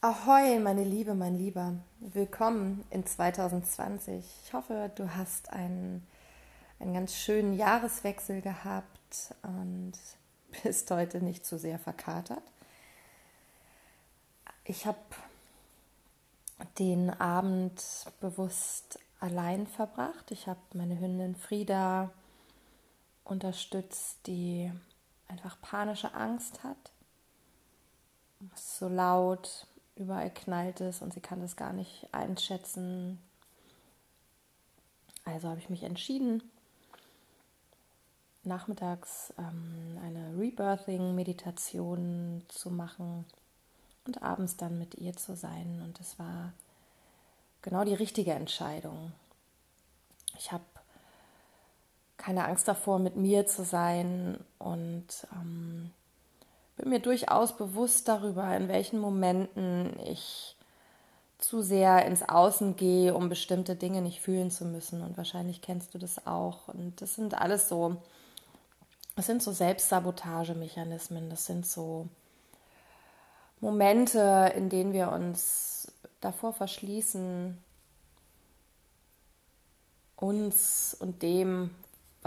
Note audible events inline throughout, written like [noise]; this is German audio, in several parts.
Ahoi, meine Liebe, mein Lieber. Willkommen in 2020. Ich hoffe, du hast einen, einen ganz schönen Jahreswechsel gehabt und [laughs] bist heute nicht zu sehr verkatert. Ich habe den Abend bewusst allein verbracht. Ich habe meine Hündin Frieda unterstützt, die einfach panische Angst hat. Es ist so laut, überall knallt es und sie kann das gar nicht einschätzen. Also habe ich mich entschieden, nachmittags ähm, eine Rebirthing-Meditation zu machen und abends dann mit ihr zu sein. Und es war genau die richtige Entscheidung. Ich habe keine Angst davor, mit mir zu sein und ähm, bin mir durchaus bewusst darüber, in welchen Momenten ich zu sehr ins Außen gehe, um bestimmte Dinge nicht fühlen zu müssen. Und wahrscheinlich kennst du das auch. Und das sind alles so, das sind so Selbstsabotagemechanismen, das sind so Momente, in denen wir uns davor verschließen, uns und dem,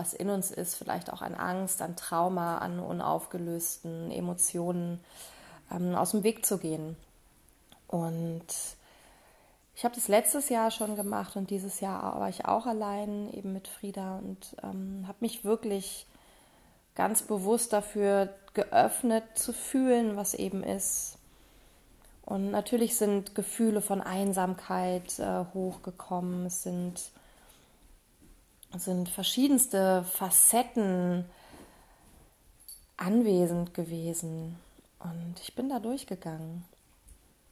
was in uns ist, vielleicht auch an Angst, an Trauma, an unaufgelösten Emotionen ähm, aus dem Weg zu gehen. Und ich habe das letztes Jahr schon gemacht und dieses Jahr war ich auch allein eben mit Frieda und ähm, habe mich wirklich ganz bewusst dafür geöffnet zu fühlen, was eben ist. Und natürlich sind Gefühle von Einsamkeit äh, hochgekommen, es sind sind verschiedenste Facetten anwesend gewesen. Und ich bin da durchgegangen.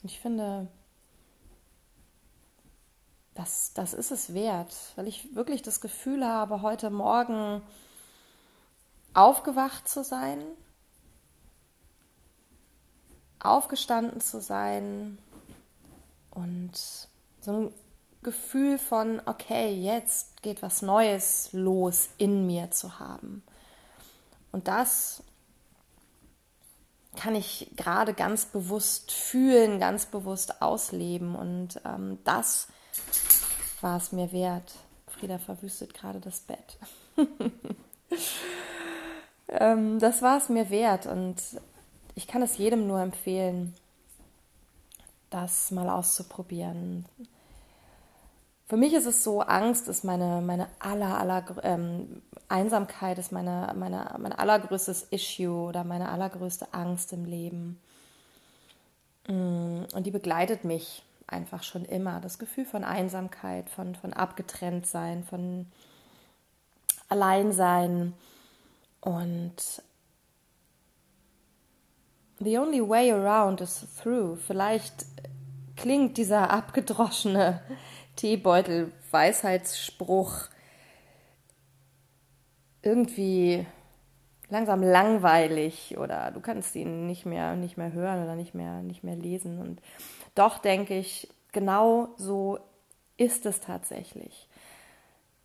Und ich finde, das, das ist es wert, weil ich wirklich das Gefühl habe, heute Morgen aufgewacht zu sein, aufgestanden zu sein und so ein Gefühl von, okay, jetzt geht was Neues los in mir zu haben. Und das kann ich gerade ganz bewusst fühlen, ganz bewusst ausleben. Und ähm, das war es mir wert. Frieda verwüstet gerade das Bett. [laughs] ähm, das war es mir wert. Und ich kann es jedem nur empfehlen, das mal auszuprobieren für mich ist es so, Angst ist meine, meine aller, aller, ähm, Einsamkeit ist meine, meine, mein allergrößtes Issue oder meine allergrößte Angst im Leben. Mm, und die begleitet mich einfach schon immer. Das Gefühl von Einsamkeit, von, von abgetrennt sein, von Alleinsein. Und the only way around is through. Vielleicht klingt dieser abgedroschene Teebeutel Weisheitsspruch irgendwie langsam langweilig oder du kannst ihn nicht mehr nicht mehr hören oder nicht mehr nicht mehr lesen. Und doch denke ich genau so ist es tatsächlich.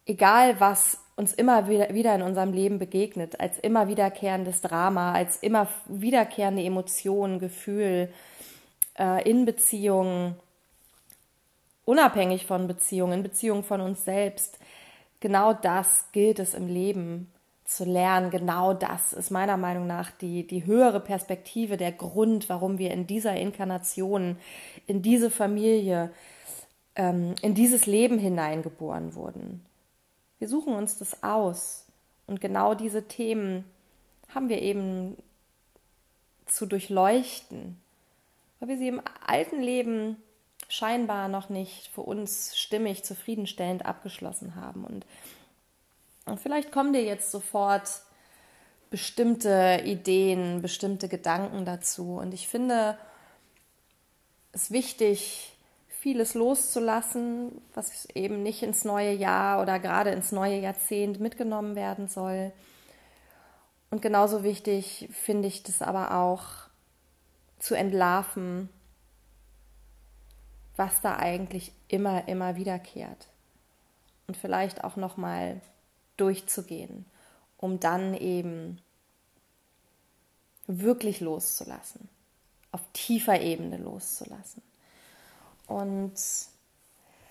Egal was uns immer wieder, in unserem Leben begegnet als immer wiederkehrendes Drama als immer wiederkehrende Emotionen Gefühl äh, in Beziehungen unabhängig von Beziehungen, Beziehungen von uns selbst. Genau das gilt es im Leben zu lernen. Genau das ist meiner Meinung nach die, die höhere Perspektive, der Grund, warum wir in dieser Inkarnation, in diese Familie, ähm, in dieses Leben hineingeboren wurden. Wir suchen uns das aus. Und genau diese Themen haben wir eben zu durchleuchten, weil wir sie im alten Leben scheinbar noch nicht für uns stimmig, zufriedenstellend abgeschlossen haben. Und, vielleicht kommen dir jetzt sofort bestimmte Ideen, bestimmte Gedanken dazu. Und ich finde es wichtig, vieles loszulassen, was eben nicht ins neue Jahr oder gerade ins neue Jahrzehnt mitgenommen werden soll. Und genauso wichtig finde ich das aber auch zu entlarven, was da eigentlich immer, immer wiederkehrt. Und vielleicht auch nochmal durchzugehen, um dann eben wirklich loszulassen. auf tiefer Ebene loszulassen. Und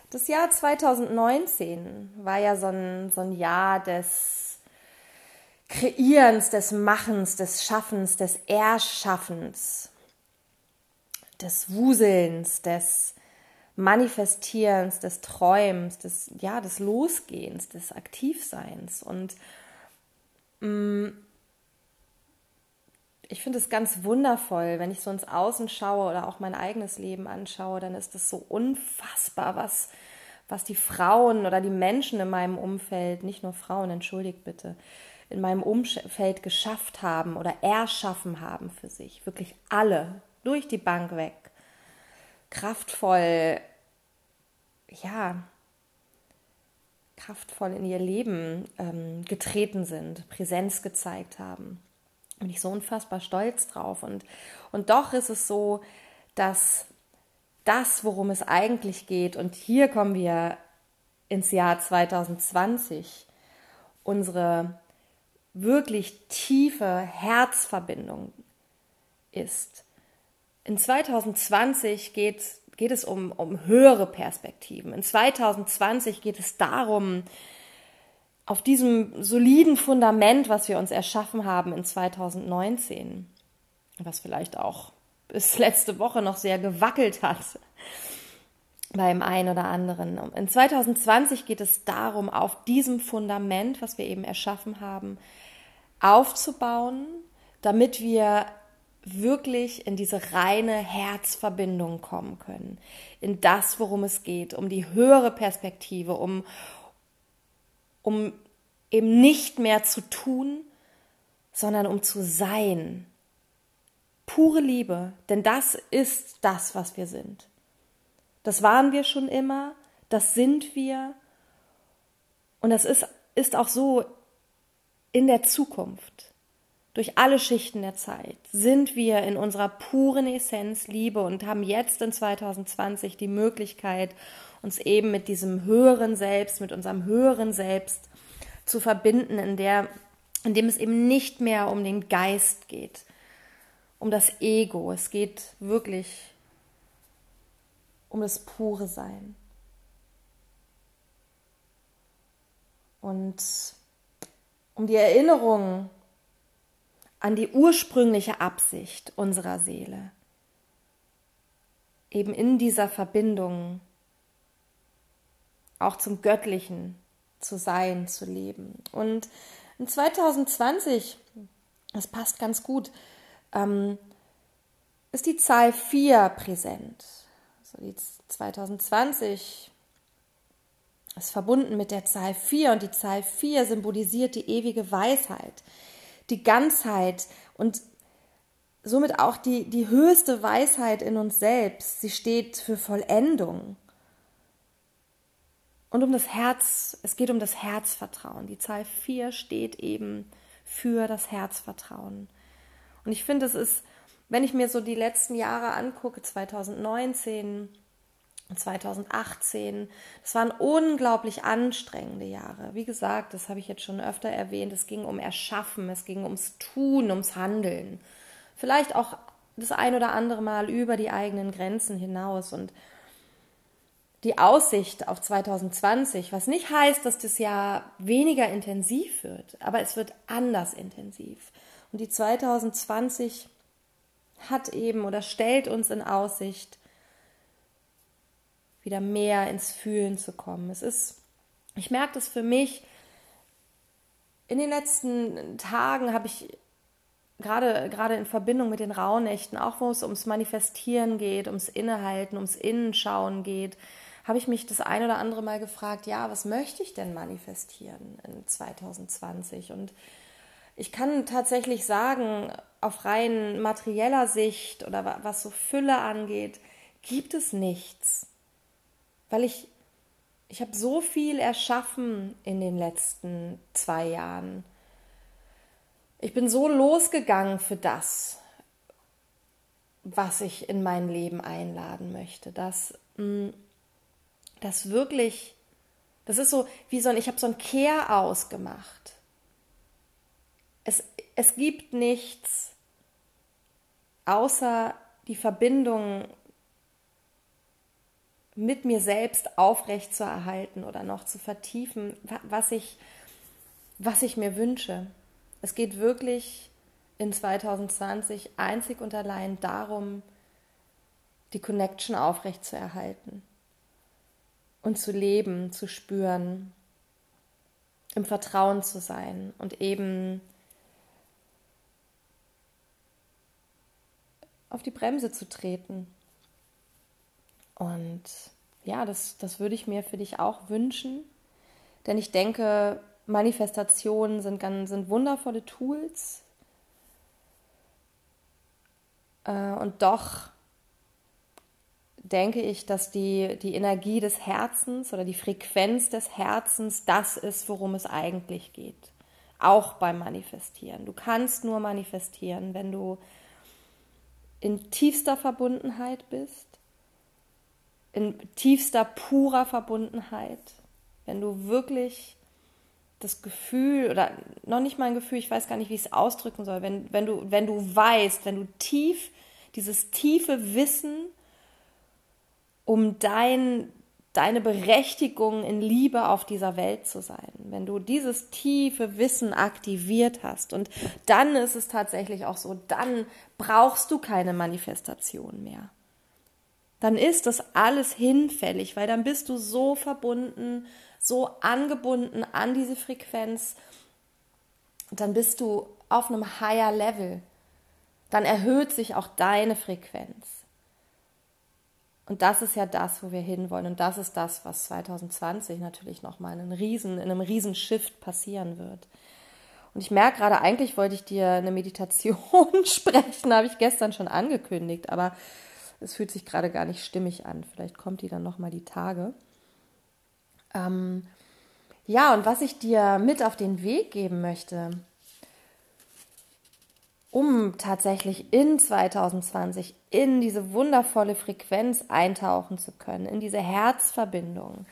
das Jahr 2019 war ja so ein, so ein Jahr des Kreierens, des Machens, des Schaffens, des Erschaffens, des Wuselns, des Manifestierens, des Träumens, des, ja, des Losgehens, des Aktivseins. Und mh, mm, ich finde es ganz wundervoll, wenn ich so ins Außen schaue oder auch mein eigenes Leben anschaue, dann ist es so unfassbar, was, was die Frauen oder die Menschen in meinem Umfeld, nicht nur Frauen, entschuldigt bitte, in meinem Umfeld geschafft haben oder erschaffen haben für sich. Wirklich alle, durch die Bank weg. Kraftvoll, ja, kraftvoll in ihr Leben ähm, getreten sind, Präsenz gezeigt haben bin ich so unfassbar stolz drauf. Und, und doch ist es so, dass das, worum es eigentlich geht, und hier kommen wir ins Jahr 2020, unsere wirklich tiefe Herzverbindung ist. In 2020 geht, geht es um, um höhere Perspektiven. In 2020 geht es darum, auf diesem soliden Fundament, was wir uns erschaffen haben in 2019, was vielleicht auch bis [laughs] letzte Woche noch sehr gewackelt hat [laughs] beim einen oder anderen. In 2020 geht es darum, auf diesem Fundament, was wir eben erschaffen haben, aufzubauen, damit wir wirklich in diese reine Herzverbindung kommen können, in das, worum es geht, um die höhere Perspektive, um, um eben nicht mehr zu tun, sondern um zu sein. Pure Liebe, denn das ist das, was wir sind. Das waren wir schon immer, das sind wir und das ist, ist auch so in der Zukunft. Durch alle Schichten der Zeit sind wir in unserer puren Essenz Liebe und haben jetzt in 2020 die Möglichkeit, uns eben mit diesem höheren Selbst, mit unserem höheren Selbst zu verbinden, in der, in dem es eben nicht mehr um den Geist geht, um das Ego. Es geht wirklich um das pure Sein. Und um die Erinnerung an die ursprüngliche Absicht unserer Seele, eben in dieser Verbindung auch zum Göttlichen zu sein, zu leben. Und in 2020, das passt ganz gut, ähm, ist die Zahl 4 präsent. Also die 2020 ist verbunden mit der Zahl 4 und die Zahl 4 symbolisiert die ewige Weisheit, die Ganzheit und somit auch die, die höchste Weisheit in uns selbst. Sie steht für Vollendung. Und um das Herz, es geht um das Herzvertrauen. Die Zahl 4 steht eben für das Herzvertrauen. Und ich finde, es ist, wenn ich mir so die letzten Jahre angucke, 2019 und 2018, das waren unglaublich anstrengende Jahre. Wie gesagt, das habe ich jetzt schon öfter erwähnt, es ging um Erschaffen, es ging ums Tun, ums Handeln. Vielleicht auch das ein oder andere Mal über die eigenen Grenzen hinaus. Und die Aussicht auf 2020, was nicht heißt, dass das Jahr weniger intensiv wird, aber es wird anders intensiv. Und die 2020 hat eben oder stellt uns in Aussicht, wieder mehr ins Fühlen zu kommen. Es ist, ich merke das für mich, in den letzten Tagen habe ich gerade, gerade in Verbindung mit den Rauhnächten, auch wo es ums Manifestieren geht, ums Innehalten, ums Innenschauen geht, habe ich mich das ein oder andere Mal gefragt, ja, was möchte ich denn manifestieren in 2020? Und ich kann tatsächlich sagen, auf rein materieller Sicht oder was so Fülle angeht, gibt es nichts. Weil ich, ich habe so viel erschaffen in den letzten zwei Jahren. Ich bin so losgegangen für das, was ich in mein Leben einladen möchte, dass mm, das wirklich, das ist so wie so ein, ich habe so ein Kehr ausgemacht. Es, es gibt nichts außer die Verbindung mit mir selbst aufrecht zu erhalten oder noch zu vertiefen, was ich, was ich mir wünsche. Es geht wirklich in 2020 einzig und allein darum, die Connection aufrecht zu erhalten und zu leben, zu spüren, im Vertrauen zu sein und eben auf die Bremse zu treten. Und ja, das, das würde ich mir für dich auch wünschen, denn ich denke, Manifestationen sind, sind wundervolle Tools. Äh, und doch denke ich, dass die, die Energie des Herzens oder die Frequenz des Herzens das ist, worum es eigentlich geht. Auch beim Manifestieren. Du kannst nur manifestieren, wenn du in tiefster Verbundenheit bist, in tiefster purer Verbundenheit, wenn du wirklich das Gefühl oder noch nicht mal ein Gefühl, ich weiß gar nicht, wie ich es ausdrücken soll, wenn, wenn, du, wenn du weißt, wenn du tief, dieses tiefe Wissen um dein, deine Berechtigung in Liebe auf dieser Welt zu sein. Wenn du dieses tiefe Wissen aktiviert hast und dann ist es tatsächlich auch so, dann brauchst du keine Manifestation mehr. Dann ist das alles hinfällig, weil dann bist du so verbunden, so angebunden an diese Frequenz, dann bist du auf einem higher Level. Dann erhöht sich auch deine Frequenz. Und das ist ja das, wo wir hinwollen. Und das ist das, was 2020 natürlich nochmal in einem riesen, in einem riesen Shift passieren wird. Und ich merke gerade, eigentlich wollte ich dir eine Meditation [laughs] sprechen, habe ich gestern schon angekündigt, aber es fühlt sich gerade gar nicht stimmig an. Vielleicht kommt die dann nochmal die Tage. Ähm, ja, und was ich dir mit auf den Weg geben möchte, um tatsächlich in 2020 in diese wundervolle Frequenz eintauchen zu können, in diese Herzverbindung,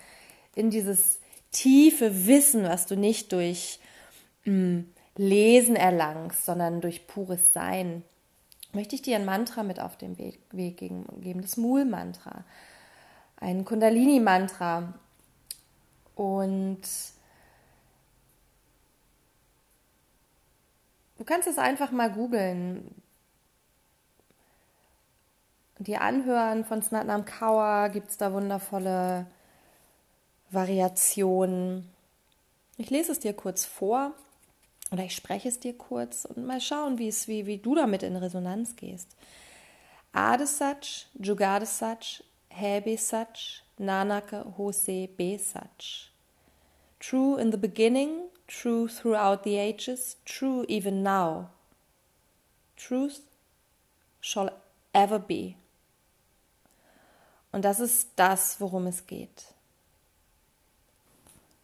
in dieses tiefe Wissen, was du nicht durch mh, hm, Lesen erlangst, sondern durch pures Sein, möchte ich dir ein Mantra mit auf den Weg, Weg geben, das Mul-Mantra, ein Kundalini-Mantra. Und Du kannst es einfach mal googeln. Dir anhören von Snatnam Kaur gibt es da wundervolle Variationen. Ich lese es dir kurz vor oder ich spreche es dir kurz und mal schauen, wie, es, wie, wie du damit in Resonanz gehst. Adesach, Jugadesach, Hebesach, Nanaka Hose Besach. True in the beginning, true throughout the ages, true even now. Truth shall ever be. Und das ist das, worum es geht.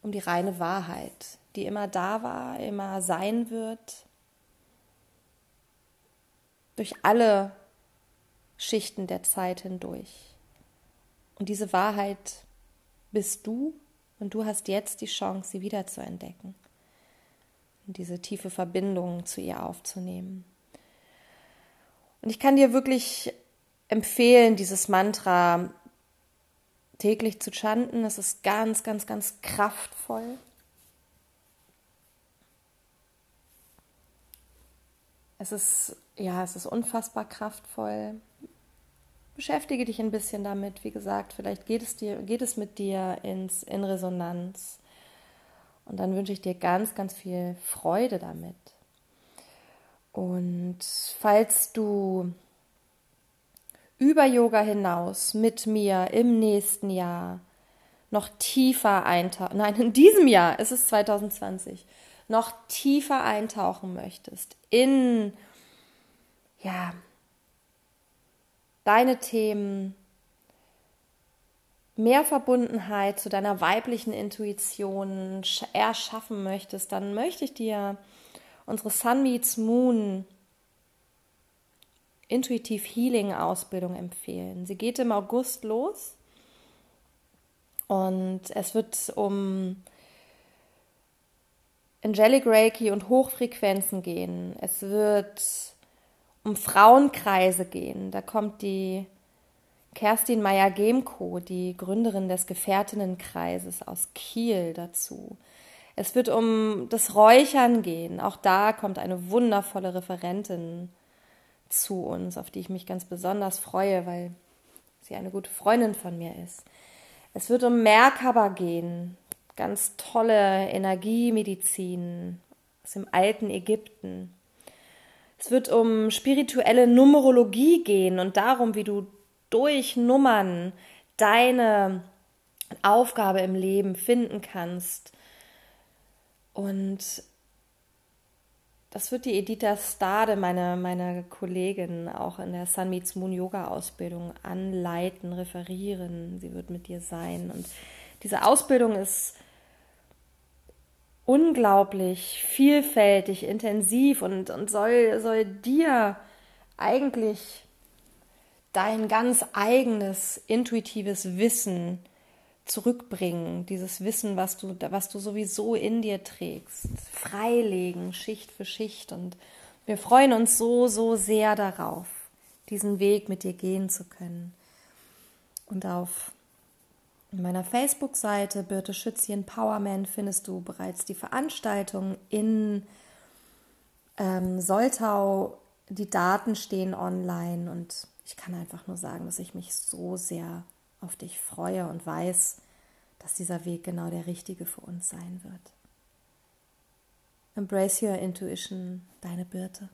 Um die reine Wahrheit, die immer da war, immer sein wird, durch alle Schichten der Zeit hindurch. Und diese Wahrheit bist du und du hast jetzt die Chance, sie wieder zu entdecken und diese tiefe Verbindung zu ihr aufzunehmen. Und ich kann dir wirklich empfehlen, dieses Mantra täglich zu chanten. Es ist ganz, ganz, ganz kraftvoll. Es ist, ja, es ist unfassbar kraftvoll. Beschäftige dich ein bisschen damit. Wie gesagt, vielleicht geht es dir, geht es mit dir ins, in Resonanz. Und dann wünsche ich dir ganz, ganz viel Freude damit. Und falls du über Yoga hinaus mit mir im nächsten Jahr noch tiefer eintauchen, nein, in diesem Jahr, es ist 2020, noch tiefer eintauchen möchtest in, ja, deine Themen, mehr Verbundenheit zu deiner weiblichen Intuition erschaffen möchtest, dann möchte ich dir unsere Sun Meets Moon Intuitiv Healing Ausbildung empfehlen. Sie geht im August los und es wird um Angelic Reiki und Hochfrequenzen gehen. Es wird um Frauenkreise gehen. Da kommt die Kerstin Meyer-Gemko, die Gründerin des Gefährtinnenkreises aus Kiel, dazu. Es wird um das Räuchern gehen. Auch da kommt eine wundervolle Referentin zu uns, auf die ich mich ganz besonders freue, weil sie eine gute Freundin von mir ist. Es wird um Merkaba gehen, ganz tolle Energiemedizin aus dem alten Ägypten. Es wird um spirituelle Numerologie gehen und darum, wie du durch Nummern deine Aufgabe im Leben finden kannst. Und das wird die Editha Stade, meine, meine Kollegin, auch in der Sun Meets Moon Yoga Ausbildung anleiten, referieren. Sie wird mit dir sein. Und diese Ausbildung ist unglaublich vielfältig, intensiv und, und soll, soll dir eigentlich dein ganz eigenes intuitives Wissen zurückbringen, dieses Wissen, was du, was du sowieso in dir trägst, freilegen, Schicht für Schicht. Und wir freuen uns so, so sehr darauf, diesen Weg mit dir gehen zu können. Und auf in meiner Facebook-Seite Birte Schützi Empowerment findest du bereits die Veranstaltung in ähm, Soltau. Die Daten stehen online und ich kann einfach nur sagen, dass ich mich so sehr auf dich freue und weiß, dass dieser Weg genau der richtige für uns sein wird. Embrace your intuition, deine Birte.